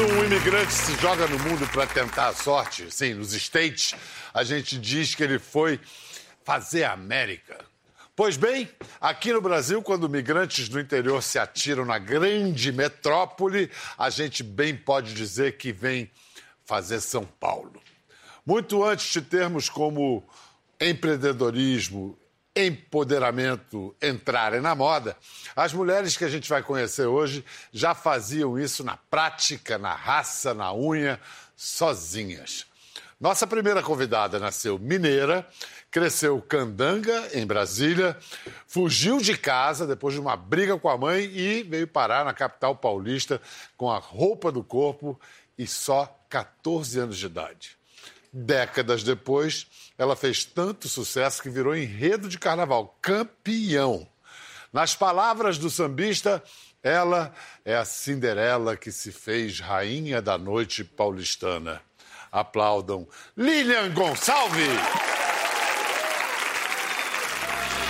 Quando um imigrante se joga no mundo para tentar a sorte, sim, nos States, a gente diz que ele foi fazer a América. Pois bem, aqui no Brasil, quando migrantes do interior se atiram na grande metrópole, a gente bem pode dizer que vem fazer São Paulo. Muito antes de termos como empreendedorismo, empoderamento entrarem na moda, as mulheres que a gente vai conhecer hoje já faziam isso na prática, na raça, na unha, sozinhas. Nossa primeira convidada nasceu mineira, cresceu candanga em Brasília, fugiu de casa depois de uma briga com a mãe e veio parar na capital paulista com a roupa do corpo e só 14 anos de idade. Décadas depois, ela fez tanto sucesso que virou enredo de carnaval, campeão. Nas palavras do sambista, ela é a Cinderela que se fez rainha da noite paulistana. Aplaudam Lilian Gonçalves!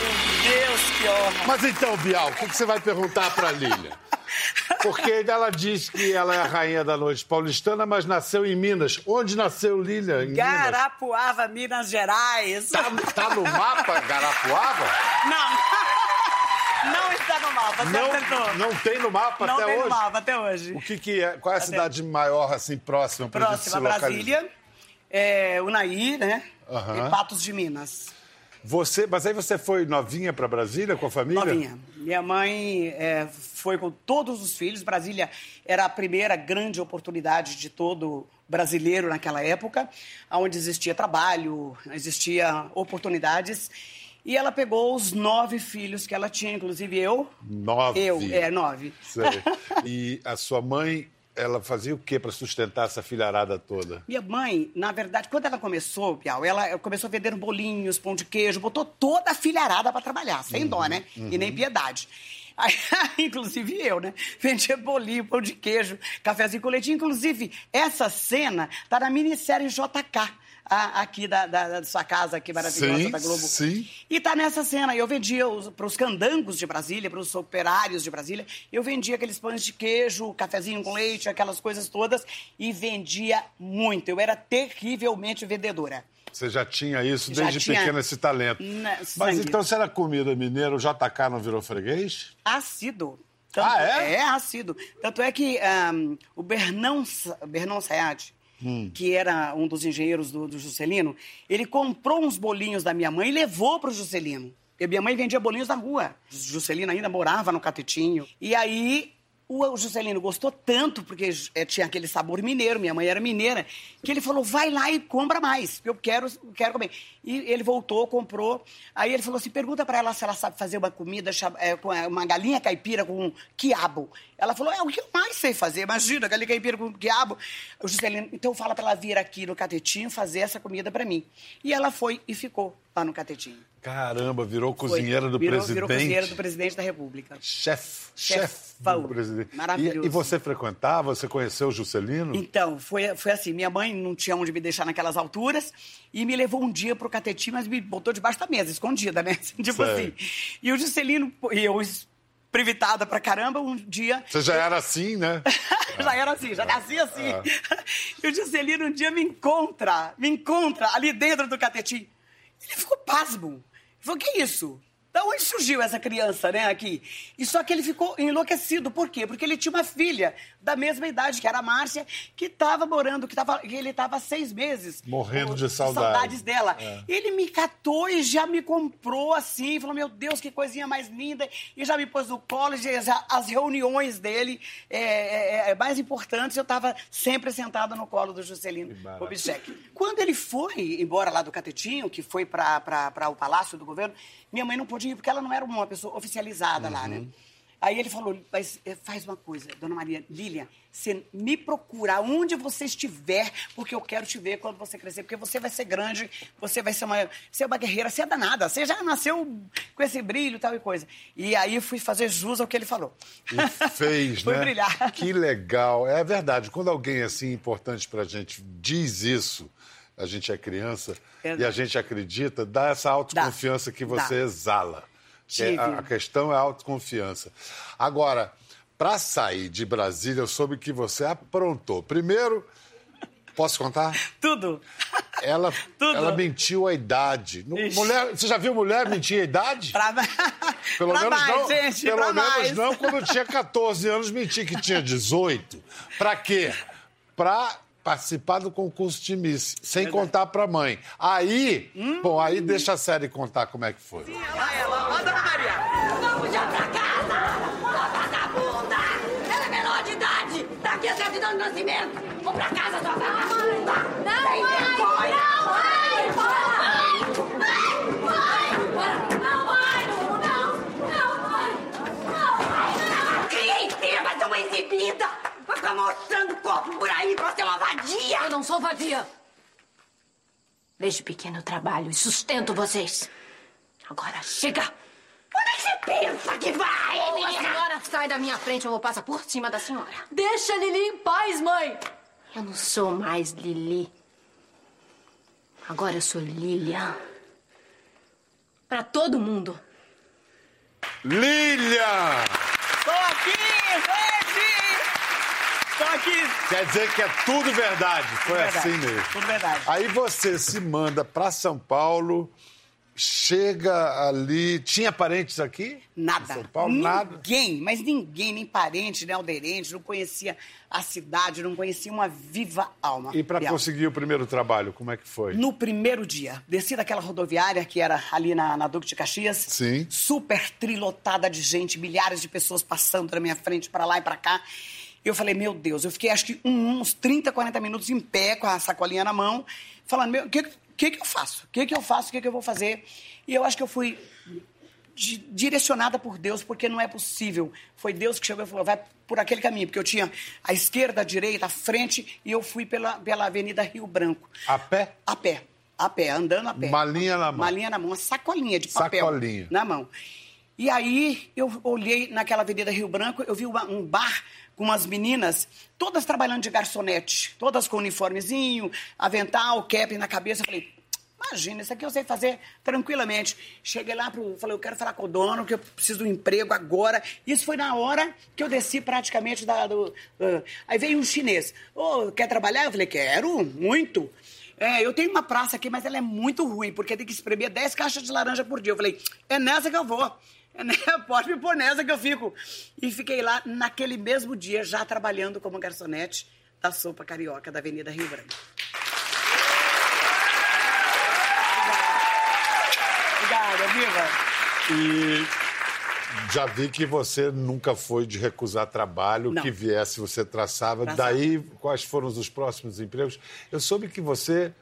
Meu Deus, que honra! Mas então, Bial, o que você vai perguntar para Lilian? Porque ela diz que ela é a rainha da noite paulistana, mas nasceu em Minas. Onde nasceu Lilian? Em Garapuava, Minas Gerais. Tá, tá no mapa Garapuava? Não. Não está no mapa, você Não, acertou. não tem no mapa Não até tem hoje? no mapa até hoje. O que, que é? Qual é a cidade maior, assim, próxima gente se Próxima, localizar? Brasília, é, Unaí, né? Aham. E Patos de Minas. Você, mas aí você foi novinha para Brasília com a família? Novinha. Minha mãe é, foi com todos os filhos. Brasília era a primeira grande oportunidade de todo brasileiro naquela época, onde existia trabalho, existia oportunidades. E ela pegou os nove filhos que ela tinha, inclusive eu. Nove. Eu, é, nove. Sei. E a sua mãe, ela fazia o quê para sustentar essa filharada toda? Minha mãe, na verdade, quando ela começou, Piau, ela começou vendendo bolinhos, pão de queijo, botou toda a filharada para trabalhar, sem dó, né? E nem piedade. Aí, inclusive eu, né? Vendia bolinho, pão de queijo, cafezinho com leite. Inclusive, essa cena tá na minissérie JK. a- Aqui da, da- da sua casa aqui maravilhosa Sim, da Globo. sim. E tá nessa cena. Eu vendia para os candangos de Brasília, para os operários de Brasília, eu vendia aqueles pães de queijo, cafezinho com leite, aquelas coisas todas, e vendia muito. Eu era terrivelmente vendedora. Você já tinha isso Já desde tinha pequena, esse talento. na- Mas então, se era comida mineira, o JK não virou freguês? Ácido. Ah, é? É ácido. Tanto é que ahm, o Bernão, Bernão Sayad, Hum. que era um dos engenheiros do, do Juscelino, ele comprou uns bolinhos da minha mãe e levou para o Juscelino. E minha mãe vendia bolinhos na rua. Juscelino ainda morava no Catetinho. E aí o Juscelino gostou tanto, porque eh, tinha aquele sabor mineiro, minha mãe era mineira, que ele falou, vai lá e compra mais, eu quero, quero comer. E ele voltou, comprou. Aí ele falou assim, pergunta para ela se ela sabe fazer uma comida, eh, eh, uma galinha caipira com quiabo. Ela falou, é o que eu mais sei fazer, imagina, galinha caipira com quiabo. O Juscelino, então fala para ela vir aqui no Catetinho fazer essa comida para mim. E ela foi e ficou lá no Catetinho. Caramba, virou Foi. cozinheira do virou, presidente. Virou cozinheira do presidente da República. Chefe, chefe do presidente. Maravilhoso. E, e você frequentava, você conheceu o Juscelino? Então, foi, foi assim, minha mãe não tinha onde me deixar naquelas alturas e me levou um dia pro catetinho, mas me botou debaixo da mesa, escondida, né? tipo assim. E o Juscelino, e eu privitada pra caramba, um dia... Você já era assim, né? já era assim, já nasci assim. E o Juscelino um dia me encontra, me encontra ali dentro do catetinho. Ele ficou pasmo. Ele falou, que isso? Da onde surgiu essa criança, né, aqui? E só que ele ficou enlouquecido. Por quê? Porque ele tinha uma filha da mesma idade, que era a Márcia, que estava morando, que, tava, que ele estava há seis meses. Morrendo de com saudade. saudades dela. É. Ele me catou e já me comprou assim, falou, meu Deus, que coisinha mais linda. E já me pôs no colo, já- as reuniões dele é, é, é, mais importantes, eu estava sempre sentada no colo do Juscelino. Kubitschek. Quando ele foi embora lá do Catetinho, que foi para o Palácio do Governo, minha mãe não podia ir, porque ela não era uma pessoa oficializada lá, né? Aí ele falou, mas eh, faz uma coisa, dona Maria, Lilian, você me procura onde você estiver, porque eu quero te ver quando você crescer, porque você vai ser grande, você vai ser uma, ser uma guerreira, você é danada, você já nasceu com esse brilho tal e coisa. E aí eu fui fazer jus ao que ele falou. E fez, Foi né? brilhar. Que legal. É verdade. Quando alguém assim importante pra gente diz isso, a gente é criança Verdade. e a gente acredita, dá essa autoconfiança que você Dá. exala. É, Tive. a, a questão é a autoconfiança. Agora, para sair de Brasília, eu soube que você aprontou. Primeiro, posso contar? Tudo. Ela, Tudo. ela mentiu a idade. Ixi. Mulher, você já viu mulher mentir a idade? Pra, Pelo pra menos mais, não, gente, pelo menos mais. não quando eu tinha 14 anos, mentir que tinha 18. Pra quê? Pra participar do concurso de Miss, sem contar pra mãe. Aí, Hum. bom, aí deixa a série contar como é que foi. Ela, ela, anda, Maria. Vamos Vai ficar mostrando corpo por aí pra ser uma vadia! Eu não sou vadia. Desde pequeno eu trabalho e sustento vocês. Agora chega! Onde é que você pensa que vai, A menina? senhora sai da minha frente ou eu vou passar por cima da senhora. Deixa a Lili em paz, mãe! Eu não sou mais Lili. Agora eu sou Lilian. Pra todo mundo. Lilian! Tô aqui, gente! Quer dizer que é tudo verdade. Foi assim mesmo. Tudo verdade. Aí você se manda pra São Paulo, chega ali. Tinha parentes aqui? Nada. São Paulo? Nada. Ninguém, mas ninguém, nem parente, nem alderente, não conhecia a cidade, não conhecia uma viva alma. E pra Bial. conseguir o primeiro trabalho, como é que foi? No primeiro dia, desci daquela rodoviária que era ali na, na Duque de Caxias. Sim. Super trilotada de gente, milhares de pessoas passando na minha frente, pra lá e pra cá. Eu falei, meu Deus, eu fiquei acho que uns 30, 40 minutos em pé, com a sacolinha na mão, falando, meu, o que, que, que eu faço? O que, que eu faço? O que, que eu vou fazer? E eu acho que eu fui di- direcionada por Deus, porque não é possível. Foi Deus que chegou e falou, vai por aquele caminho, porque eu tinha a esquerda, a direita, a frente, e eu fui pela, pela Avenida Rio Branco. A pé? A pé. A pé, andando a pé. Malinha na mão. Malinha na mão, uma sacolinha de papel. Sacolinha. Na mão. E aí, eu olhei naquela Avenida Rio Branco, eu vi uma- um bar com umas meninas, todas trabalhando de garçonete, todas com uniformezinho, avental, cap na cabeça. Eu falei, imagina, isso aqui eu sei fazer tranquilamente. Cheguei lá, pro, falei, eu quero falar com o dono, que eu preciso de um emprego agora. Isso foi na hora que eu desci praticamente da... Do, ah, aí veio um chinês. Ô, quer trabalhar? Eu falei, quero, muito. É, eu tenho uma praça aqui, mas ela é muito ruim, porque tem que espremer 10 caixas de laranja por dia. Eu falei, é nessa que eu vou. Né? Pode me pôr nessa que eu fico. E fiquei lá naquele mesmo dia, já trabalhando como garçonete da sopa carioca da Avenida Rio Branco. Obrigada, viva. E já vi que você nunca foi de recusar trabalho, Não. que viesse você traçava. Traçava. Daí, quais foram os próximos empregos? Eu soube que você,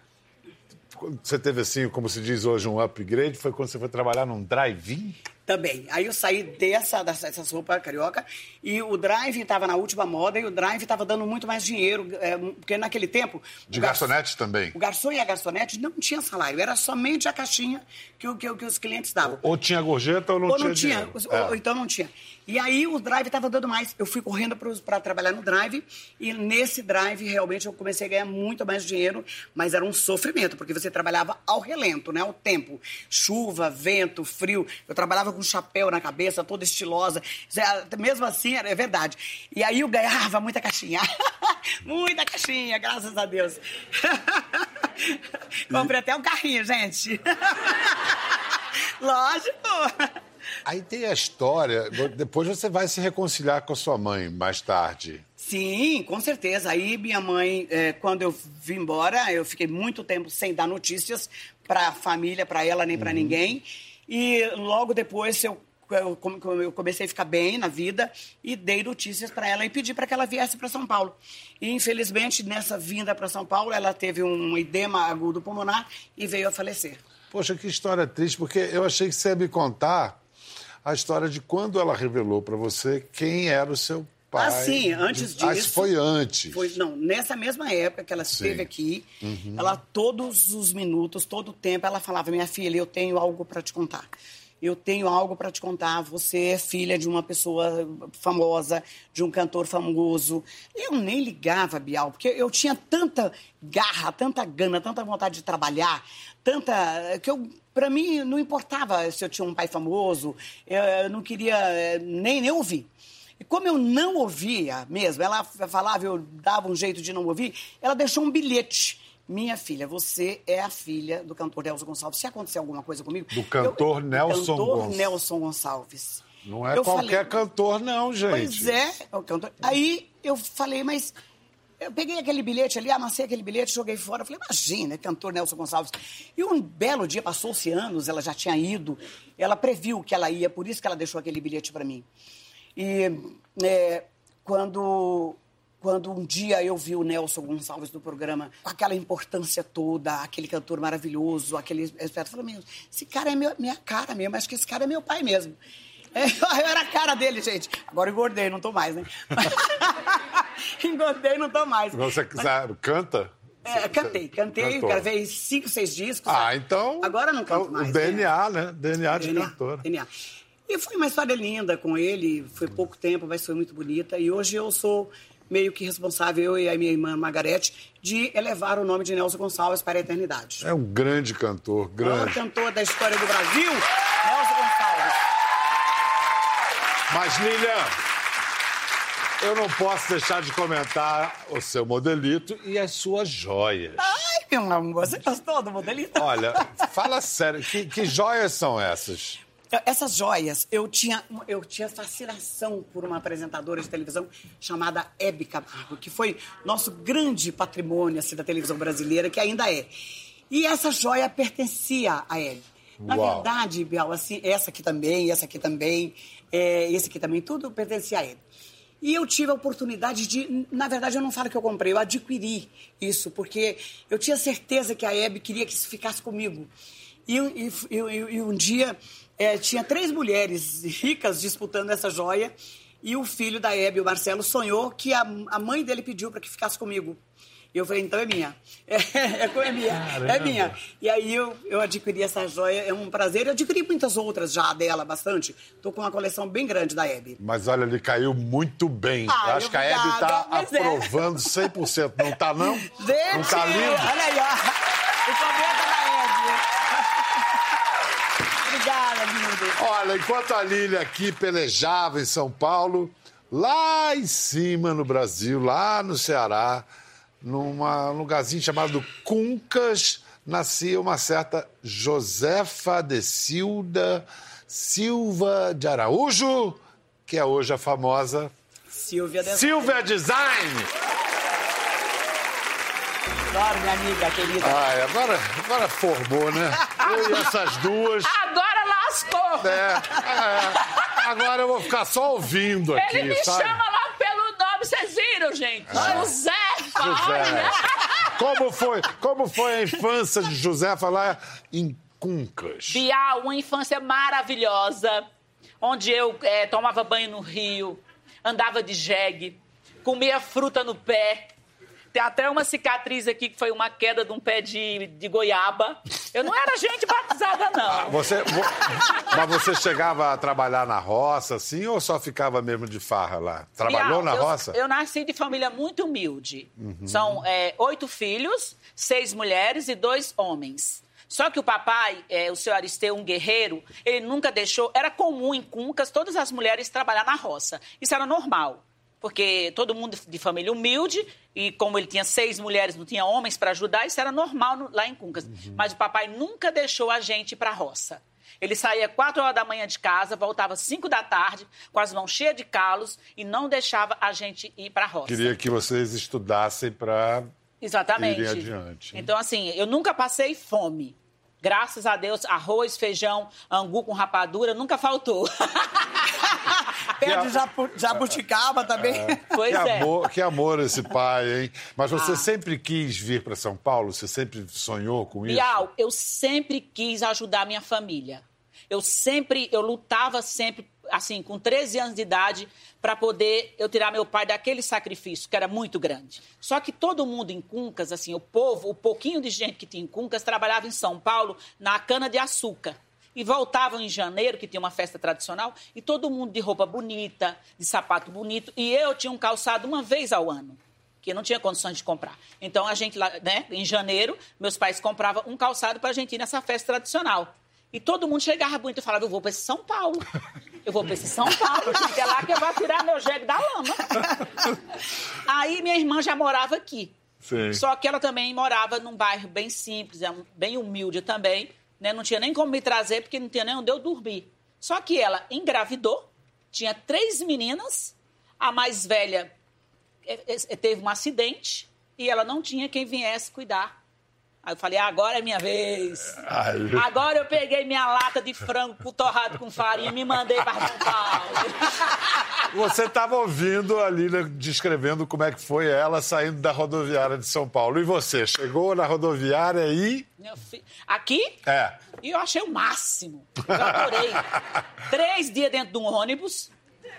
você teve assim, como se diz hoje, um upgrade, foi quando você foi trabalhar num drive-in? Também. Aí eu saí dessa, dessa sopa carioca e o drive estava na última moda e o drive estava dando muito mais dinheiro, é, porque naquele tempo... De garçonete também? O garçom e a garçonete não tinha salário, era somente a caixinha que, o- que, que os clientes davam. Ou tinha gorjeta ou não ou tinha não tinha, os- É. ou- então não tinha. E aí o drive estava dando mais. Eu fui correndo para trabalhar no drive e nesse drive realmente eu comecei a ganhar muito mais dinheiro, mas era um sofrimento, porque você trabalhava ao relento, né? Ao tempo. Chuva, vento, frio. Eu trabalhava com chapéu na cabeça, toda estilosa. É- Mesmo assim, era, é verdade. E aí eu ganhava muita caixinha. muita caixinha, graças a Deus. Comprei até um carrinho, gente. Lógico. Aí tem a história, depois você vai se reconciliar com a sua mãe mais tarde. Sim, com certeza. Aí minha mãe, eh, quando eu vim embora, eu fiquei muito tempo sem dar notícias para a família, para ela nem para ninguém. E logo depois eu, eu comecei a ficar bem na vida e dei notícias para ela e pedi para que ela viesse para São Paulo. E infelizmente nessa vinda para São Paulo ela teve um edema agudo pulmonar e veio a falecer. Poxa, que história triste, porque eu achei que você ia me contar a história de quando ela revelou para você quem era o seu pai. Ah, sim, antes Ah, isso disso- foi antes. Foi, não, nessa mesma época que ela esteve Sim. aqui, ela todos os minutos, todo o tempo, ela falava: "Minha filha, eu tenho algo para te contar. Eu tenho algo para te contar. Você é filha de uma pessoa famosa, de um cantor famoso." Eu nem ligava, Bial, porque eu tinha tanta garra, tanta gana, tanta vontade de trabalhar, tanta que eu para mim não importava se eu tinha um pai famoso, eu, não queria eh, nem nem ouvir. E como eu não ouvia mesmo, ela falava, eu dava um jeito de não ouvir, ela deixou um bilhete. Minha filha, você é a filha do cantor Nelson Gonçalves. Se acontecer alguma coisa comigo. Do cantor eu, Nelson cantor Gonçalves. Nelson Gonçalves. Não é Eu qualquer falei- cantor, não, gente. Pois é, o cantor. Aí eu falei, mas. Eu peguei aquele bilhete ali, amassei aquele bilhete, joguei fora. Falei, imagina, é cantor Nelson Gonçalves. E um belo dia, passou-se anos, ela já tinha ido, ela previu que ela ia, por isso que ela deixou aquele bilhete para mim. E é, quando, quando um dia eu vi o Nelson Gonçalves no programa, com aquela importância toda, aquele cantor maravilhoso, aquele eu falei, meu, esse cara é meu- minha cara mesmo, acho que esse cara é meu pai mesmo. É, eu era a cara dele, gente. Agora engordei, não tô mais, né? engordei, não tô mais. Você quiser, canta? É, cantei, cantei, Cantou. gravei cinco, seis discos. Ah, sabe? então. Agora não canto então, mais. O né? DNA, né? DNA de DNA, cantora. DNA. E foi uma história linda com ele, foi pouco tempo, mas foi muito bonita. E hoje eu sou meio que responsável, eu e a minha irmã Margarete, de elevar o nome de Nelson Gonçalves para a eternidade. É um grande cantor, O maior grande. cantor da história do Brasil, Nelson Gonçalves. Mas, Lilian, eu não posso deixar de comentar o seu modelito e as suas joias. Ai, meu amor, você gostou do modelito? Olha, fala sério, que, que joias são essas? Essas joias, eu tinha, eu tinha fascinação por uma apresentadora de televisão chamada Hebe Camargo, que foi nosso grande patrimônio assim, da televisão brasileira, que ainda é. E essa joia pertencia a Hebe. Na Uau. verdade, Bial, assim, essa aqui também, essa aqui também, é, esse aqui também, tudo pertencia a Hebe. E eu tive a oportunidade de, na verdade, eu não falo que eu comprei, eu adquiri isso, porque eu tinha certeza que a Hebe queria que isso ficasse comigo. E, e- e- e- um dia eh, tinha três mulheres ricas disputando essa joia e o filho da Hebe, o Marcelo, sonhou que a, a mãe dele pediu para que ficasse comigo. E eu falei, então é minha. É, é, é minha. É minha. E aí eu, eu adquiri essa joia, é um prazer. Eu adquiri muitas outras já dela, bastante. Tô com uma coleção bem grande da Hebe. Mas olha, ele caiu muito bem. Ah, Eu acho que a Hebe está é. aprovando 100%. Não tá, não? Gente, não tá lindo? olha aí, ó. O cometa da Hebe. Obrigada, lindo. Olha, enquanto a Lília aqui pelejava em São Paulo, lá em cima no Brasil, lá no Ceará, num lugarzinho chamado Cuncas, nascia uma certa Josefa de Silda Silva de Araújo, que é hoje a famosa Silvia Design. Silvia Design. Adoro, minha amiga querida. Ai, agora, agora formou, né? Eu e essas duas. Agora lascou! É, é. Agora eu vou ficar só ouvindo aqui, Ele me sabe? chama lá pelo nome, vocês viram, gente? Josefa! José. olha. Como foi, como foi a infância de Josefa lá em Cuncas? Bial, uma infância maravilhosa, onde eu eh, tomava banho no rio, andava de jegue, comia fruta no pé. Tem até uma cicatriz aqui que foi uma queda de um pé de, de goiaba. Eu não era gente batizada, não. Você, vo- mas você chegava a trabalhar na roça, assim, ou só ficava mesmo de farra lá? Trabalhou na eu, roça? Eu nasci de família muito humilde. São é, oito filhos, seis mulheres e dois homens. Só que o papai, é, o senhor Aristeu, um guerreiro, ele nunca deixou. Era comum em Cuncas todas as mulheres trabalhar na roça. Isso era normal. Porque todo mundo de família humilde, e como ele tinha seis mulheres, não tinha homens para ajudar, isso era normal no- lá em Cuncas. Mas o papai nunca deixou a gente ir para a roça. Ele saía quatro horas da manhã de casa, voltava cinco da tarde, com as mãos cheias de calos, e não deixava a gente ir para a roça. Queria que vocês estudassem para Exatamente. irem adiante. Então, assim, eu nunca passei fome. Graças a Deus, arroz, feijão, angu com rapadura nunca faltou. Pé de jabu- jabuticaba também. pois que, é. amor, que amor esse pai, hein? Mas você Ah. sempre quis vir para São Paulo? Você sempre sonhou com isso? Bial, eu sempre quis ajudar minha família. Eu sempre, eu lutava sempre, assim, com 13 anos de idade, para poder eu tirar meu pai daquele sacrifício, que era muito grande. Só que todo mundo em Cuncas, assim, o povo, o pouquinho de gente que tinha em Cuncas, trabalhava em São Paulo na cana-de-açúcar. E voltavam em janeiro, que tinha uma festa tradicional, e todo mundo de roupa bonita, de sapato bonito. E eu tinha um calçado uma vez ao ano que eu não tinha condições de comprar. Então, a gente lá, né, em janeiro, meus pais compravam um calçado para a gente ir nessa festa tradicional. E todo mundo chegava bonito e falava, eu vou para São Paulo. Eu vou pra esse São Paulo, porque é lá que eu vou tirar meu jegue da lama. Aí minha irmã já morava aqui. Sim. Só que ela também morava num bairro bem simples, é bem humilde também. Né? Não tinha nem como me trazer, porque não tinha nem onde eu dormir. Só que ela engravidou, tinha três meninas, a mais velha eh, eh, teve um acidente e ela não tinha quem viesse cuidar. Aí eu falei, agora é minha vez. Ai, Agora eu peguei minha lata de frango torrado com farinha e me mandei para São Paulo. Você estava ouvindo a Lília descrevendo como é que foi ela saindo da rodoviária de São Paulo. E você, chegou na rodoviária e... Fi- Aqui, É. E eu achei o máximo. Eu adorei. Três dias dentro de um ônibus,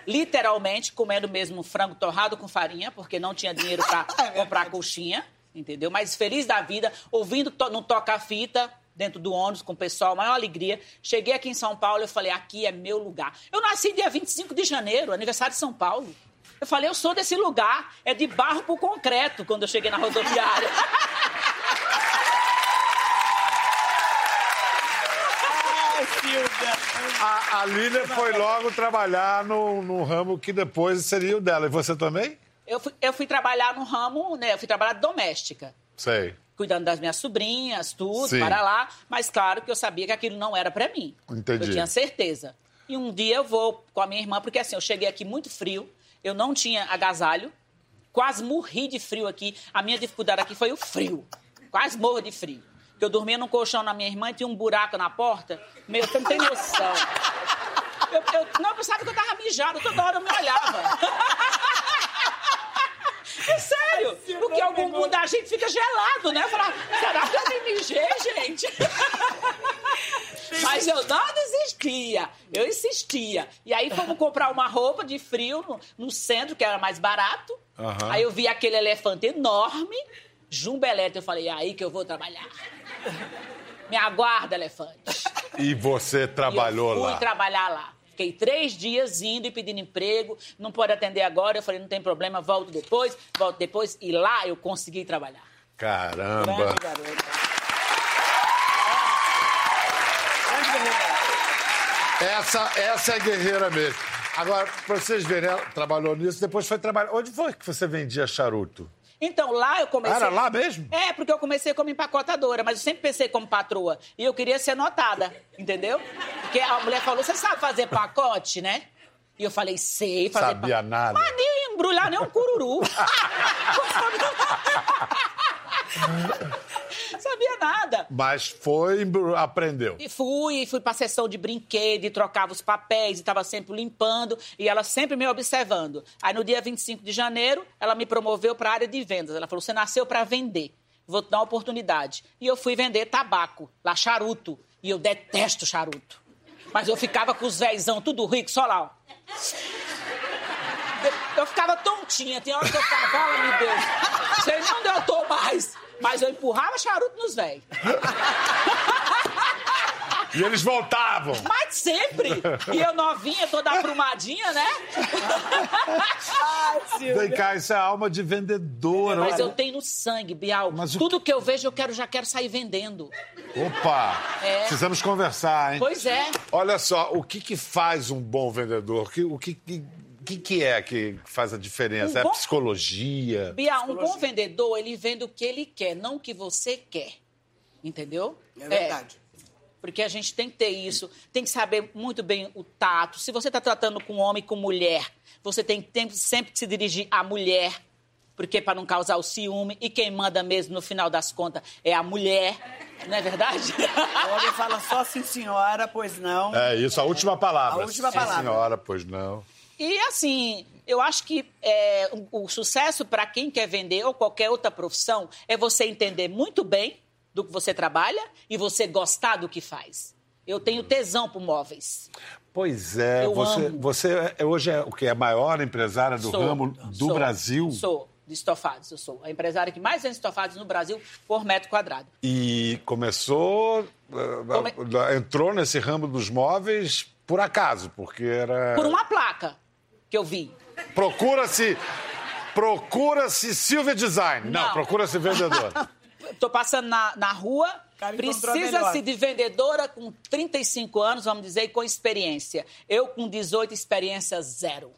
literalmente comendo mesmo frango torrado com farinha, porque não tinha dinheiro para comprar coxinha, entendeu? Mas feliz da vida, ouvindo to no toca-fita dentro do ônibus com o pessoal, maior alegria. Cheguei aqui em São Paulo, eu falei, aqui é meu lugar. Eu nasci dia 25 de janeiro, aniversário de São Paulo. Eu falei, eu sou desse lugar, é de barro pro concreto, quando eu cheguei na rodoviária. A, a Lília foi logo trabalhar no, no ramo que depois seria o dela. E você também? Eu fui, eu fui trabalhar no ramo, né? Eu fui trabalhar doméstica. Sei. Cuidando das minhas sobrinhas, tudo, Sim. para lá. Mas claro que eu sabia que aquilo não era para mim. Entendi. Eu tinha certeza. E um dia eu vou com a minha irmã, porque assim, eu cheguei aqui muito frio, eu não tinha agasalho, quase morri de frio aqui. A minha dificuldade aqui foi o frio. Quase morro de frio. Porque eu dormia num colchão na minha irmã e tinha um buraco na porta. Meu, você não tem noção. Eu, eu, não, eu pensava que eu tava mijado, toda hora eu me olhava. É sério, porque o bumbum da gente fica gelado, né? Eu falava, será que eu me mijei, gente? Mas eu não desistia, eu insistia. E aí fomos comprar uma roupa de frio no, no centro, que era mais barato. Aham. Aí eu vi aquele elefante enorme, jumbelete. Eu falei, é aí que eu vou trabalhar. Me aguarda, elefante. E você trabalhou e eu fui lá. trabalhar lá. Fiquei três dias indo e pedindo emprego. Não pode atender agora. Eu falei, não tem problema, volto depois, volto depois. E lá eu consegui trabalhar. Caramba. Grande garota. Essa, essa é guerreira mesmo. Agora, pra vocês verem, ela trabalhou nisso, depois foi trabalhar. Onde foi que você vendia charuto? Então, lá eu comecei... Era lá mesmo? É, porque eu comecei como empacotadora, mas eu sempre pensei como patroa. E eu queria ser notada, entendeu? Porque a mulher falou, você sabe fazer pacote, né? E eu falei, sei fazer Sabia pacote. nada. Mas nem embrulhar nem um cururu. sabia nada. Mas foi, aprendeu. E fui, fui pra sessão de brinquedo, e trocava os papéis, e tava sempre limpando, e ela sempre me observando. Aí no dia 25 de janeiro, ela me promoveu pra área de vendas. Ela falou: você nasceu pra vender, vou te dar uma oportunidade. E eu fui vender tabaco, lá charuto. E eu detesto charuto. Mas eu ficava com os véizão tudo rico, só lá, ó. Eu, ficava tontinha, tem hora que eu ficava, fala, meu Deus, sei nem onde eu tô mais. Mas eu empurrava charuto nos velhos. E eles voltavam. Mas sempre! E eu novinha, toda aprumadinha, né? Vem cá, isso é alma de vendedora. Mas eu tenho no sangue, Bial. Mas o Tudo que eu vejo, eu quero, já quero sair vendendo. Opa! É. Precisamos conversar, hein? Pois é. Olha só, o que, que faz um bom vendedor? O que, o que, que, que que é que faz a diferença? Um é bom- psicologia? Bial, um bom vendedor, ele vende o que ele quer, não o que você quer. Entendeu? É verdade. Porque a gente tem que ter isso, tem que saber muito bem o tato. Se você está tratando com homem e com mulher, você tem, tem sempre que se dirigir à mulher, porque para não causar o ciúme. E quem manda mesmo, no final das contas, é a mulher. Não é verdade? O homem fala só sim, senhora, pois não. É isso, a última palavra. A última Sim, palavra. senhora, pois não. E assim, eu acho que é, o, sucesso para quem quer vender ou qualquer outra profissão é você entender muito bem do que você trabalha e você gostar do que faz. Eu tenho tesão por móveis. Pois é, Eu você, amo. você é- hoje é o que? A maior empresária do Sou, ramo do sou, Brasil? Sou, de estofados. Eu sou a empresária que mais vende estofados no Brasil por metro quadrado. E começou, eh, Come- entrou nesse ramo dos móveis por acaso, porque era... Por uma placa que eu vi. Procura-se, procura-se Silvia Design. Não, Não. procura-se vendedor. tô passando na, na rua, precisa-se de vendedora com 35 anos, vamos dizer, e com experiência. Eu, com 18, experiência zero.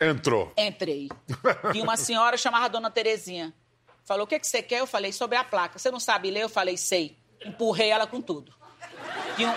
Entrou. Entrei. E uma senhora chamada Dona Terezinha. Falou, o que, que você quer? Eu falei, sobre a placa. Você não sabe ler? Eu falei, sei. Empurrei ela com tudo. Tinha um...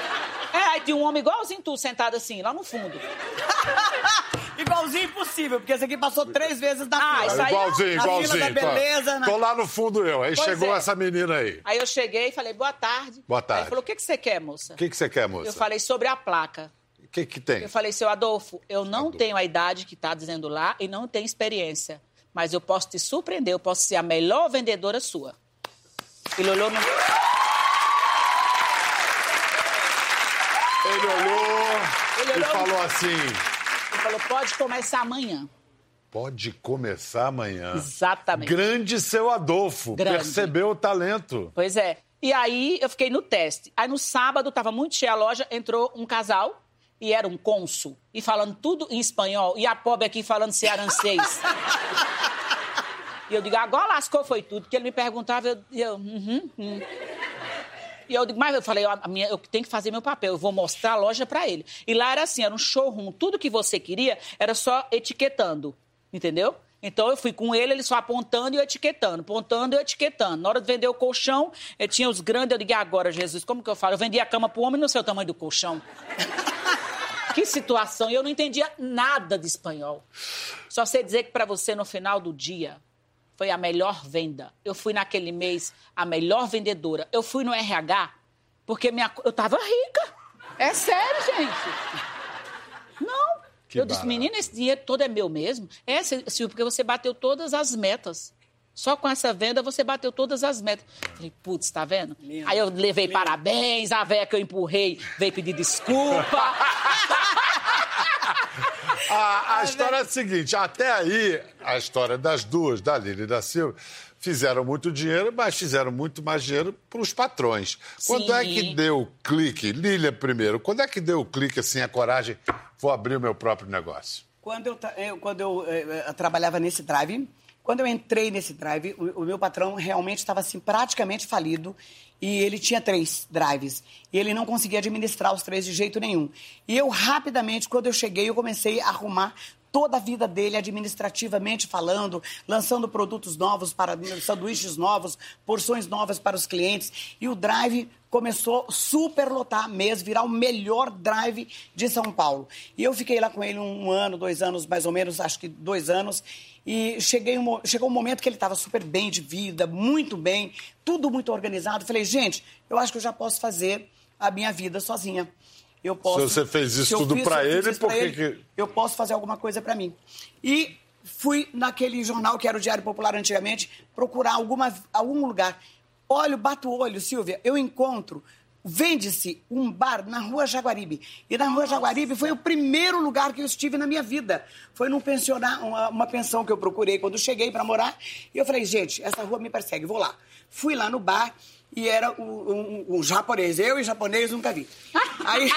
É, aí tinha um homem igualzinho tu, sentado assim, lá no fundo. Igualzinho impossível, porque esse aqui passou três vezes na Ah, fila. isso aí- igualzinho, na fila igualzinho. da Tô- beleza, na- Tô lá no fundo eu. Aí Pois chegou é. essa menina aí. Aí eu cheguei e falei, boa tarde. Boa tarde. ele falou, o que, que você quer, moça? O que, que você quer, moça? Eu falei sobre a placa. O que, que tem? Eu falei, seu Adolfo, eu não Adolfo. tenho a idade que está dizendo lá e não tenho experiência. Mas eu posso te surpreender, eu posso ser a melhor vendedora sua. Ele olhou no. Ele olhou Ele e olhou- falou assim: falou, pode começar amanhã. pode começar amanhã. Exatamente. Grande seu Adolfo. Grande. Percebeu o talento. Pois é. E aí eu fiquei no teste. Aí no sábado, estava muito cheia a loja, entrou um casal e era um cônsul. E falando tudo em espanhol. E a pobre aqui falando cearancês. e eu digo, agora lascou foi tudo. Porque ele me perguntava, eu... eu uhum, uhum. E eu digo, mas eu falei, a minha, eu tenho que fazer meu papel, eu vou mostrar a loja pra ele. E lá era assim, era um showroom, tudo que você queria era só etiquetando, entendeu? Então eu fui com ele, ele só apontando e eu etiquetando, apontando e eu etiquetando. Na hora de vender o colchão, eu tinha os grandes, eu digo, agora, Jesus, como que eu falo? Eu vendia a cama pro homem no seu tamanho do colchão. que situação, e eu não entendia nada de espanhol. Só sei dizer que pra você, no final do dia, foi a melhor venda. Eu fui naquele mês a melhor vendedora. Eu fui no RH porque minha, eu tava rica. É sério, gente. Não. Que eu disse, barato. menina, esse dinheiro todo é meu mesmo? É, Sil- Silvio, porque você bateu todas as metas. Só com essa venda você bateu todas as metas. Falei, putz, tá vendo? Lindo. Aí eu levei parabéns, a véia que eu empurrei veio pedir desculpa. A, a história é a seguinte: até aí, a história das duas, da Lília e da Silvia, fizeram muito dinheiro, mas fizeram muito mais dinheiro para os patrões. Quando é que Sim. deu o clique? Lília primeiro, quando é que deu o clique, assim, a coragem, vou abrir o meu próprio negócio? Quando eu, tra- eu- quando eu, eh, eh, trabalhava nesse drive, quando eu entrei nesse drive, o, o meu patrão realmente estava assim, praticamente falido. E ele tinha três drives. E ele não conseguia administrar os três de jeito nenhum. E eu, rapidamente, quando eu cheguei, eu comecei a arrumar toda a vida dele, administrativamente falando, lançando produtos novos para sanduíches novos, porções novas para os clientes. E o drive começou super lotar mesmo, virar o melhor drive de São Paulo. E eu fiquei lá com ele um ano, dois anos, mais ou menos, acho que dois anos. E cheguei um chegou um momento que ele estava super bem de vida, muito bem, tudo muito organizado. Falei, gente, eu acho que eu já posso fazer a minha vida sozinha. Eu posso. Se você fez isso tudo eu ele, por que que- eu posso fazer alguma coisa para mim. E fui naquele jornal que era o Diário Popular antigamente, procurar alguma, algum lugar. Olho, bato o olho, Silvia, eu encontro. Vende-se um bar na Rua Jaguaribe. E na Rua Jaguaribe foi o primeiro lugar que eu estive na minha vida. Foi num pensionar, uma, uma pensão que eu procurei quando cheguei para morar. E eu falei, gente, essa rua me persegue, vou lá. Fui lá no bar e era o- um, um japonês. Eu e japonês nunca vi. Aí...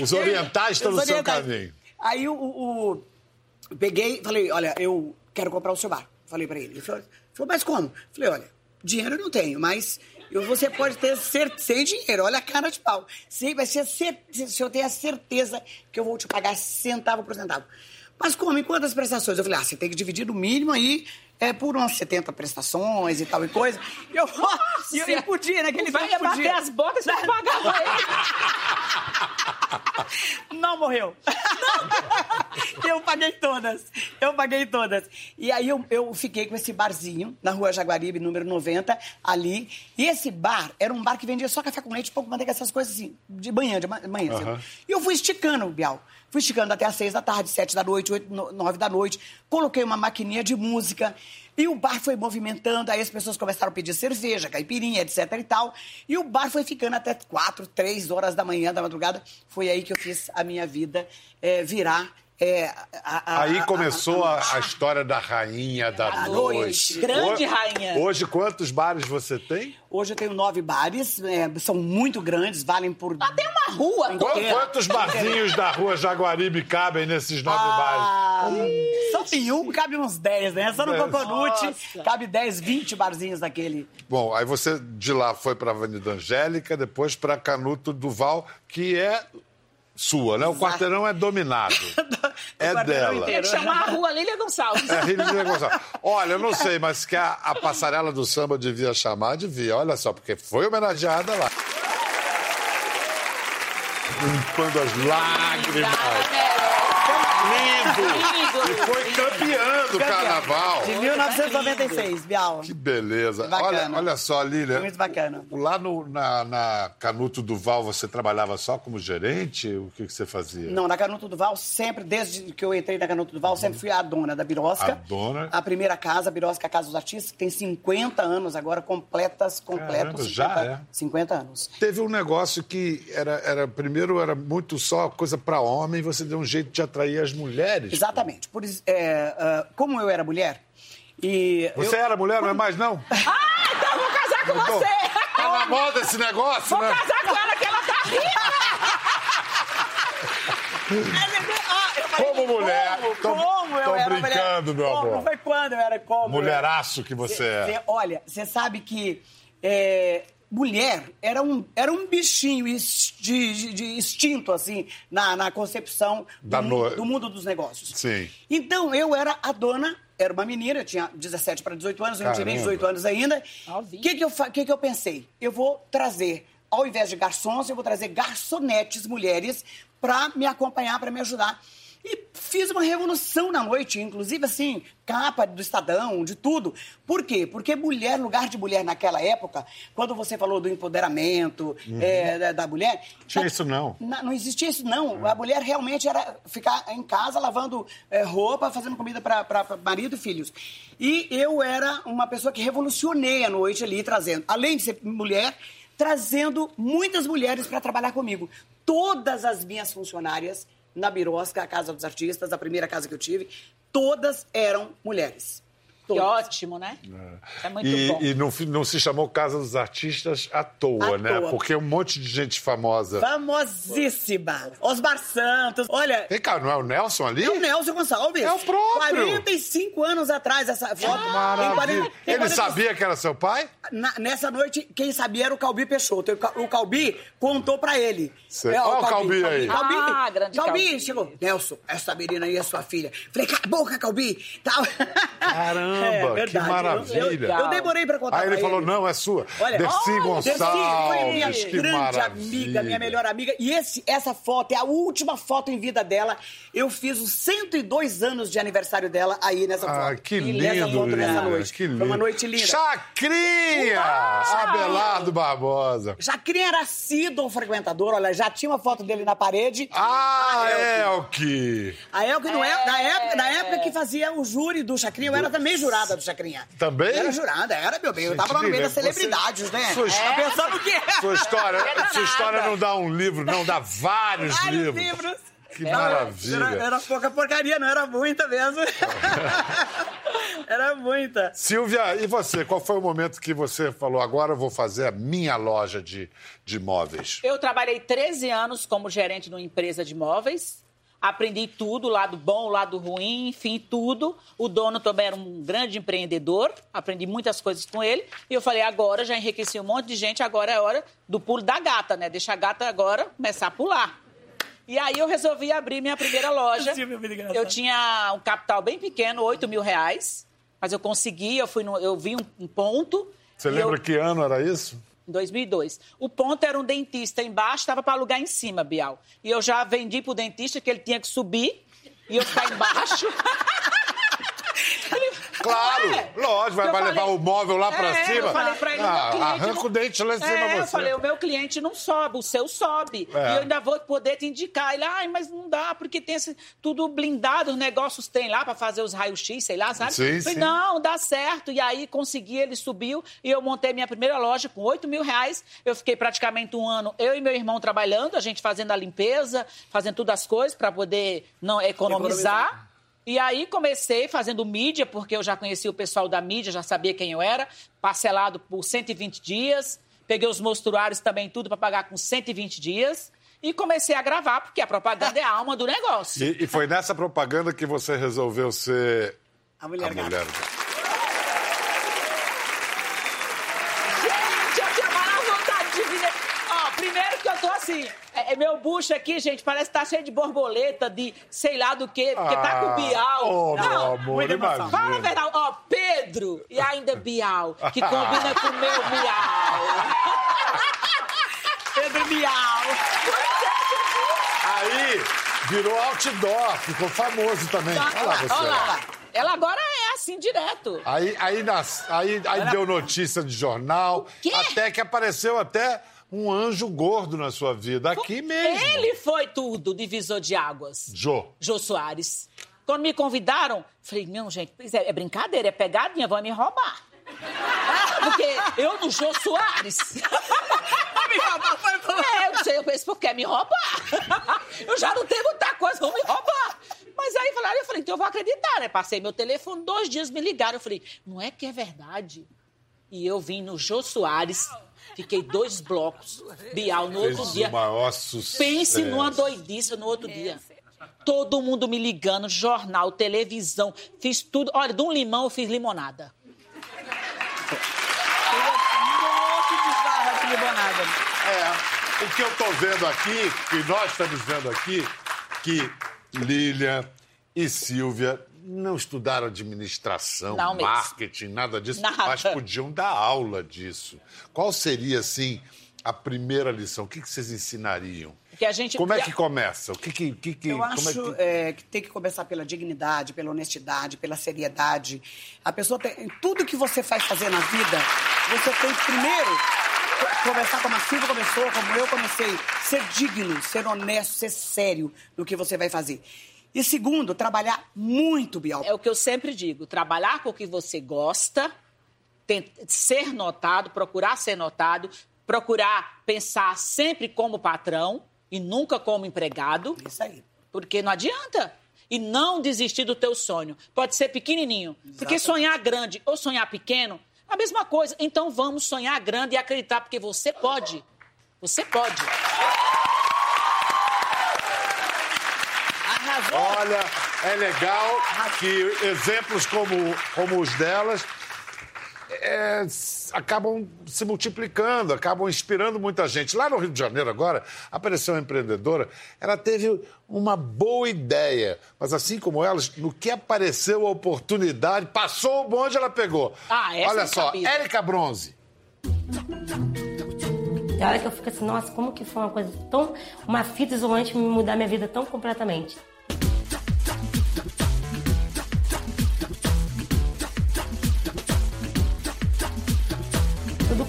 Os orientais estão no seu caminho. Aí o, o- o- peguei e falei, olha, eu quero comprar o seu bar. Falei pra ele. Ele falou, falou, mas como? Falei, olha, dinheiro eu não tenho, mas você pode ter cer- sem dinheiro, olha a cara de pau. Se, vai ser se eu tenho a certeza que eu vou te pagar centavo por centavo. Mas como? Em quantas prestações? Eu falei, ah, você tem que dividir no mínimo aí é, por umas 70 prestações e tal e coisa. E eu, e eu, eu podia, naquele Vai tempo bater podia. as botas e pra ele. Não morreu. eu paguei todas. Eu paguei todas. E aí eu, eu fiquei com esse barzinho na rua Jaguaribe, número 90, ali. E esse bar era um bar que vendia só café com leite, pouco manteiga, essas coisas assim, de manhã, de ma- manhã. assim. Aham. E eu fui esticando, Bial. Fui esticando até às seis da tarde, sete da noite, oito, no- nove da noite. Coloquei uma maquininha de música. E o bar foi movimentando, aí as pessoas começaram a pedir cerveja, caipirinha, etc e tal. E o bar foi ficando até quatro, três horas da manhã, da madrugada. Foi aí que eu fiz a minha vida eh, virar É, a- a- Aí a- começou a, a história da rainha da A noite. noite. Grande Ho- rainha. Hoje, quantos bares você tem? Hoje eu tenho nove bares, é, são muito grandes, valem por. Até uma rua Qu- toda. Quantos barzinhos da rua Jaguaribe cabem nesses nove bares? Ah, só em um cabe uns 10, né? Só no Dez. Coconut cabe 10, 20 barzinhos daquele. Bom, aí você de lá foi para Avenida Angélica, depois para Canuto Duval, que é sua, né? O quarteirão é dominado. é dela. Tem que chamar a rua Lília Gonçalves. É Lília Gonçalves. Olha, eu não sei, mas que a, a passarela do samba devia chamar, devia. Olha só, porque foi homenageada lá. Limpando as lágrimas. Lindo! E foi campeã do carnaval. De 1996, Bial. Que beleza. Olha, olha só, Lília. Muito bacana. Lá no, na, na Canuto Duval, você trabalhava só como gerente? O que, que você fazia? Não, na Canuto Duval, sempre, desde que eu entrei na Canuto Duval, sempre fui a dona da Birosca. A dona? A primeira casa, a Birosca Casa dos Artistas, que tem 50 anos agora, completas, completos. Caramba, já 50, é? 50 anos. Teve um negócio que era, era primeiro era muito só coisa para homem, você deu um jeito de atrair as mulheres. Exatamente. Por, é, ah, como eu era mulher, e... Você eu- era mulher, não é mais não? Ah, então eu vou casar com Então, você. Tá na moda esse negócio, Vou né? casar com ela que ela tá falei, Como mulher. Como, Tô- como eu tô era brincando, mulher? meu como, amor. Foi quando eu era como? Mulheraço que você Cê- é. cê- olha, você sabe que é, mulher era um, era um bichinho de, de- de instinto, assim, na, na concepção do, no- do mundo dos negócios. Sim. Então, eu era a dona, era uma menina, eu tinha 17 para 18 anos, eu não tinha nem Caramba. 18 anos ainda. O que, que, eu, que, que eu pensei? Eu vou trazer, ao invés de garçons, eu vou trazer garçonetes mulheres para me acompanhar, para me ajudar. E fiz uma revolução na noite, inclusive assim, capa do Estadão, de tudo. Por quê? Porque mulher, lugar de mulher naquela época, quando você falou do empoderamento é, da, da mulher. Uhum. Tinha na- isso não. na- não existia isso, não. A mulher realmente era ficar em casa lavando eh, roupa, fazendo comida para marido e filhos. E eu era uma pessoa que revolucionei a noite ali, trazendo, além de ser mulher, trazendo muitas mulheres para trabalhar comigo. Todas as minhas funcionárias na Birosca, a Casa dos Artistas, a primeira casa que eu tive, todas eram mulheres. Que ótimo, né? É, muito E, bom. e não, não se chamou Casa dos Artistas à toa, À né? toa. Porque um monte de gente famosa. Famosíssima. Osmar Santos. Olha, Vem cá, não é o Nelson ali? É o Nelson Gonçalves. É o próprio. 45 anos atrás essa foto. Tem Maravilha. 40 tem Ele 40 sabia que era seu pai? Na- nessa noite, quem sabia era o Calbi Peixoto. O Ca- O Calbi contou pra ele. Sei. ó, Ó o Calbi aí. Calbi, Ah, grande Calbi. Calbi. chegou. Nelson, essa menina aí é sua filha. Falei, cala a boca, Calbi. Tal. Caramba, que maravilha. Eu, eu- eu demorei pra contar Aí ele pra falou: não, é sua. Olha, Dercy olha, Gonçalves. Dercy foi minha que grande maravilha. amiga, minha melhor amiga. E esse, essa foto é a última foto em vida dela. Eu fiz os 102 anos de aniversário dela aí nessa Ah, foto. que Nessa lindo, foto, nessa noite. Que lindo. Foi uma noite linda. Chacrinha! Abelardo Barbosa. Jacqueline era assíduo frequentador, olha, já tinha uma foto dele na parede. Ah, Elke! A Elke não é, na época, na época que fazia o júri do Chacrinha, eu era também jurada do Chacrinha. Também? Era jurada, era, meu bem. Eu tava lá no meio das celebridades, você- né? sua his- Tá pensando o quê? Sua história, sua história não dá um livro, não, dá vários, Vários livros. livros. Que Era- maravilha. Era, era pouca porcaria, não era muita mesmo. era muita. Silvia, e você? Qual foi o momento que você falou, agora eu vou fazer a minha loja de, de móveis? Eu trabalhei 13 anos como gerente numa empresa de móveis. Aprendi tudo, o lado bom, o lado ruim, enfim, tudo. O dono também era um grande empreendedor, aprendi muitas coisas com ele. E eu falei, agora já enriqueci um monte de gente, agora é hora do pulo da gata, né? Deixa a gata agora começar a pular. E aí eu resolvi abrir minha primeira loja. Eu tinha um capital bem pequeno, 8 mil reais. Mas eu consegui, eu, fui no- eu vi um, um ponto. Você lembra eu- que ano era isso? Em 2002. O ponto era um dentista embaixo, estava para alugar em cima, Bial. E eu já vendi pro dentista que ele tinha que subir e eu ficar embaixo. Claro, É. lógico, vai, Eu vai falei- levar o móvel lá pra É, cima. Eu falei pra ele, Ah, meu cliente arranca não- o dente lá em cima é, eu você. falei, o meu cliente não sobe, o seu sobe. É. E eu ainda vou poder te indicar. Ele, ai, mas não dá, porque tem esse, tudo blindado, os negócios tem lá pra fazer os raios-x, sei lá, sabe? Sim, Eu falei, sim. não, dá certo. E aí consegui, ele subiu e eu montei minha primeira loja com 8 mil reais. Eu fiquei praticamente um ano, eu e meu irmão trabalhando, a gente fazendo a limpeza, fazendo todas as coisas pra poder não economizar. E aí comecei fazendo mídia, porque eu já conhecia o pessoal da mídia, já sabia quem eu era, parcelado por 120 dias. Peguei os mostruários também, tudo para pagar com 120 dias. E comecei a gravar, porque a propaganda é a alma do negócio. E, e foi nessa propaganda que você resolveu ser A mulher a gata. mulher. Gente, eu tinha a maior vontade de vir. Ó, primeiro que eu tô assim. É, é meu bucho aqui, gente, parece que tá cheio de borboleta, de sei lá do quê, porque tá com Bial. Oh, meu Não, amor, imagina. Fala a verdade, ó, Pedro e ainda Bial, que combina com o meu Bial. Pedro Bial. Aí virou outdoor, ficou famoso também. Olha lá você. Olha lá. Ela agora é assim, direto. Aí, aí, nas- aí, aí deu notícia de jornal, quê? até que apareceu até um anjo gordo na sua vida, aqui mesmo. Ele foi tudo, divisor de águas. Jô. Jô Soares. Quando me convidaram, falei, não, gente, é, é brincadeira, é pegadinha, vão me roubar. Porque eu no Jô Soares. me roubar foi bom. É, eu sei, eu penso, porque quer me roubar. Eu já não tenho muita coisa, vão me roubar. Mas aí falaram, eu falei, então eu vou acreditar, né? Passei meu telefone, dois dias me ligaram. Eu falei, não é que é verdade? E eu vim no Jô Soares, fiquei dois blocos, Bial no Fez outro o dia. maior sucesso. Pense numa doidice no outro dia. Todo mundo me ligando, jornal, televisão, fiz tudo. Olha, de um limão eu fiz limonada. Limonada. É, o que eu tô vendo aqui, que nós estamos vendo aqui, que Lilian e Silvia não estudaram administração, Não marketing, nada disso, Nada. mas podiam dar aula disso. Qual seria, assim, a primeira lição? O que, que vocês ensinariam? Que a gente- Como é que começa? O que que... que, que Eu como acho é que... é, que tem que começar pela dignidade, pela honestidade, pela seriedade. A pessoa tem. Tudo que você faz fazer na vida, você tem que primeiro co- começar como a Silvia começou, como eu comecei. Ser digno, ser honesto, ser sério no que você vai fazer. E segundo, trabalhar muito, Bial. É o que eu sempre digo: trabalhar com o que você gosta, ser notado, procurar ser notado, procurar pensar sempre como patrão e nunca como empregado. Isso aí. Porque não adianta. E não desistir do teu sonho. Pode ser pequenininho. Porque sonhar grande ou sonhar pequeno, a mesma coisa. Então vamos sonhar grande e acreditar, porque você pode. Você pode. Olha, é legal que exemplos como, como os delas é, acabam se multiplicando, acabam inspirando muita gente. Lá no Rio de Janeiro, agora, apareceu uma empreendedora. Ela teve uma boa ideia, mas assim como elas, no que apareceu a oportunidade, passou o bonde, ela pegou. Ah, essa Olha eu só. Érica Bronze. Tem hora que eu fico assim, nossa, como que foi uma coisa tão. Uma fita isolante me mudar minha vida tão completamente.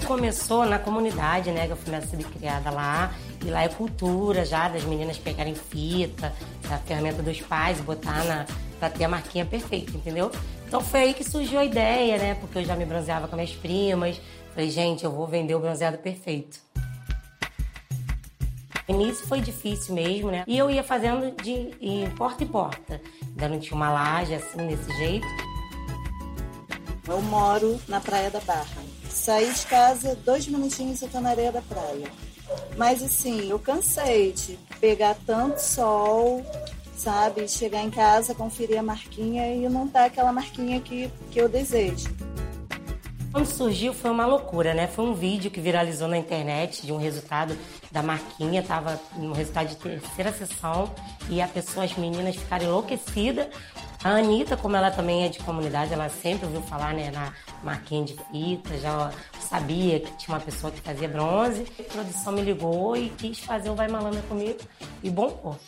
Começou na comunidade, né? Que eu fui e criada lá. E lá é cultura já, das meninas pegarem fita, a ferramenta dos pais botar na. pra ter a marquinha perfeita, entendeu? Então foi aí que surgiu a ideia, né? Porque eu já me bronzeava com minhas primas. Falei, gente, eu vou vender o bronzeado perfeito. No início foi difícil mesmo, né? E eu ia fazendo de em porta em porta. Ainda não tinha uma laje assim, desse jeito. Eu moro na Praia da Barra. Saí de casa, dois minutinhos eu tô na areia da praia. Mas assim, eu cansei de pegar tanto sol, sabe? Chegar em casa, conferir a marquinha e não tá aquela marquinha que, que eu desejo. Quando surgiu foi uma loucura, né? Foi um vídeo que viralizou na internet de um resultado da marquinha, tava no resultado de terceira sessão e a pessoa, as meninas ficaram enlouquecidas. A Anitta, como ela também é de comunidade, ela sempre ouviu falar né, na marquinha de fita, já sabia que tinha uma pessoa que fazia bronze. A produção me ligou e quis fazer o Vai Malandra comigo e bombou.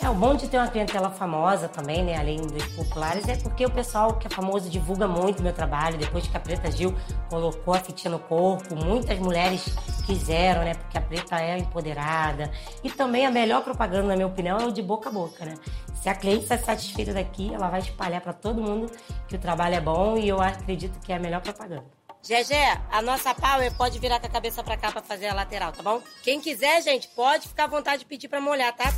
É, o bom de ter uma clientela famosa também, né? Além dos populares, é porque o pessoal que é famoso divulga muito meu trabalho. Depois que a Preta Gil colocou a fitinha no corpo, muitas mulheres quiseram, né? Porque a Preta é empoderada. E também a melhor propaganda, na minha opinião, é o de boca a boca, né? Se a cliente está satisfeita daqui, ela vai espalhar para todo mundo que o trabalho é bom e eu acredito que é a melhor propaganda. Gegé, a nossa Power pode virar com a cabeça pra cá pra fazer a lateral, tá bom? Quem quiser, gente, pode ficar à vontade de pedir pra molhar, tá?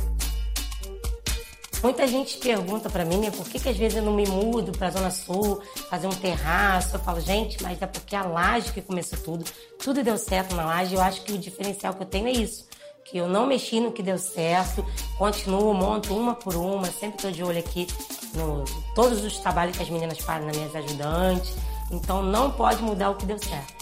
Muita gente pergunta pra mim, né, por que, que às vezes eu não me mudo pra Zona Sul, fazer um terraço? Eu falo, gente, mas é porque a laje que começou tudo, tudo deu certo na laje. Eu acho que o diferencial que eu tenho é isso. Que eu não mexi no que deu certo, continuo, monto uma por uma, sempre tô de olho aqui no todos os trabalhos que as meninas fazem nas minhas ajudantes. Então não pode mudar o que deu certo.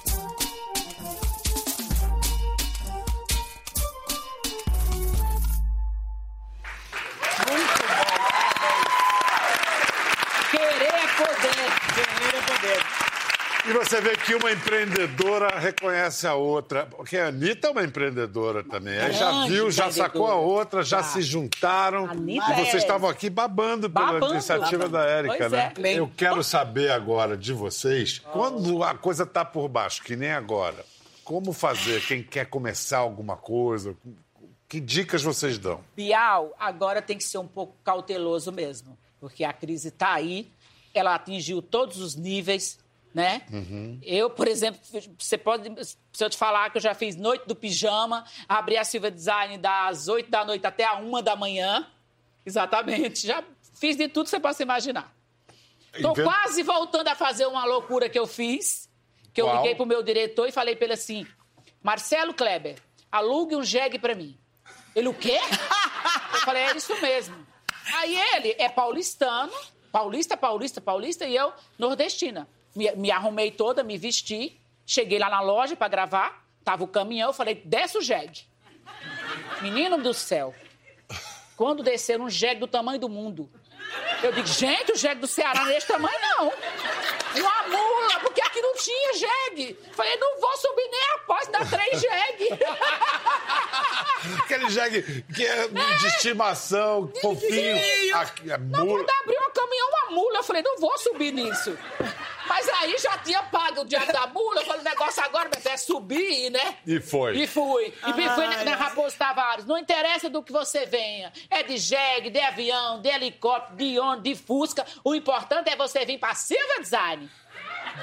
Você vê que uma empreendedora reconhece a outra. Porque a Anitta é uma empreendedora também. Aí já viu, já sacou a outra, já Já. se juntaram. Anitta e vocês é- estavam aqui babando pela Babando. iniciativa da Érica, né? é. Eu quero saber agora de vocês, quando a coisa tá por baixo, que nem agora, como fazer quem quer começar alguma coisa? Que dicas vocês dão? Bial agora tem que ser um pouco cauteloso mesmo, porque a crise está aí, ela atingiu todos os níveis, né? Eu, por exemplo, você pode, se eu te falar que eu já fiz noite do pijama, abri a Silva Design das 8 da noite até a 1 da manhã, exatamente, já fiz de tudo que você possa imaginar. Invent- quase voltando a fazer uma loucura que eu fiz, que eu Qual? liguei pro meu diretor e falei pra ele assim, Marcelo Kleber, alugue um jegue pra mim. Ele, o quê? Eu falei, é isso mesmo. Aí ele é paulistano, paulista, paulista, paulista, e eu nordestina. Me, me arrumei toda, me vesti, cheguei lá na loja pra gravar, tava o caminhão, eu falei, desce o jegue. Menino do céu, quando desceram um jegue do tamanho do mundo, eu digo, gente, o jegue do Ceará não é desse tamanho, não. Uma mula, porque aqui não tinha jegue. Falei, não vou subir nem a pós, dá três jegue. Aquele jegue que é de estimação, fofinho. Aqui, é Não, mula. quando abriu o caminhão, uma mula, eu falei, não vou subir nisso. Mas aí já tinha pago o diabo da mula, eu falei, o negócio agora é subir, né? E foi. E fui. E fui na, na Raposo Tavares. Não interessa do que você venha. É de jegue, de avião, de helicóptero, de ônibus, de fusca. O importante é você vir pra Silva Design.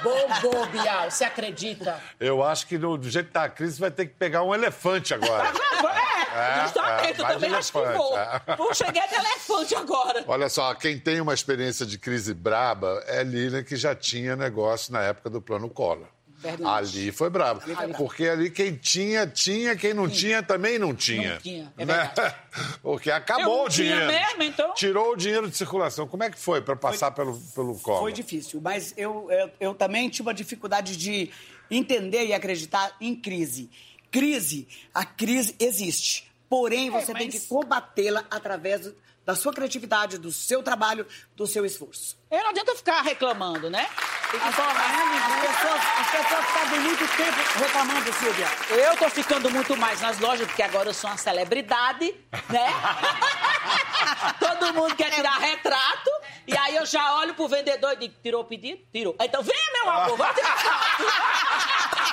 Bobo, Bial, você acredita? Eu acho que no, do jeito que tá a crise, vai ter que pegar um elefante agora. É, É, justamente, é, eu vai também acho que vou. é. Vou chegar de elefante agora. Olha só, quem tem uma experiência de crise braba é Lilian, que já tinha negócio na época do Plano Collor. Verdade. Ali foi brabo. Porque ali quem tinha, tinha, quem não tinha, também não tinha. Não tinha, é né? Porque acabou Eu não o tinha dinheiro. mesmo, então? Tirou o dinheiro de circulação. Como é que foi para passar pelo, pelo Collor? Foi difícil, mas eu, eu, eu também tive a dificuldade de entender e acreditar em crise. Crise, a crise existe. Porém, você tem mas- que combatê-la através da sua criatividade, do seu trabalho, do seu esforço. Eu não adianta ficar reclamando, né? Tem que As, as pessoas, as pessoas ficam muito tempo reclamando, Silvia. Eu tô ficando muito mais nas lojas, porque agora eu sou uma celebridade, né? Todo mundo quer tirar retrato. E aí eu já olho pro vendedor e digo, tirou o pedido? Tirou. Então venha, meu amor, vamos tirar foto.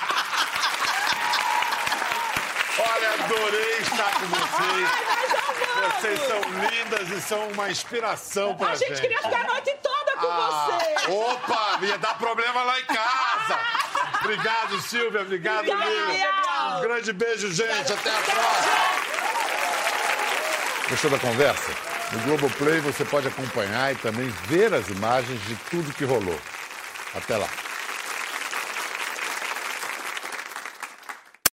Olha, adorei estar com vocês. Ai, Vocês são lindas e são uma inspiração pra A gente queria ficar a noite toda com Ah, você. Opa, ia dar problema lá em casa. Obrigado, Silvia. Obrigado. Bial. Um grande beijo, gente. Até a próxima. Gostou da conversa? No Globoplay você pode acompanhar e também ver as imagens de tudo que rolou. Até lá.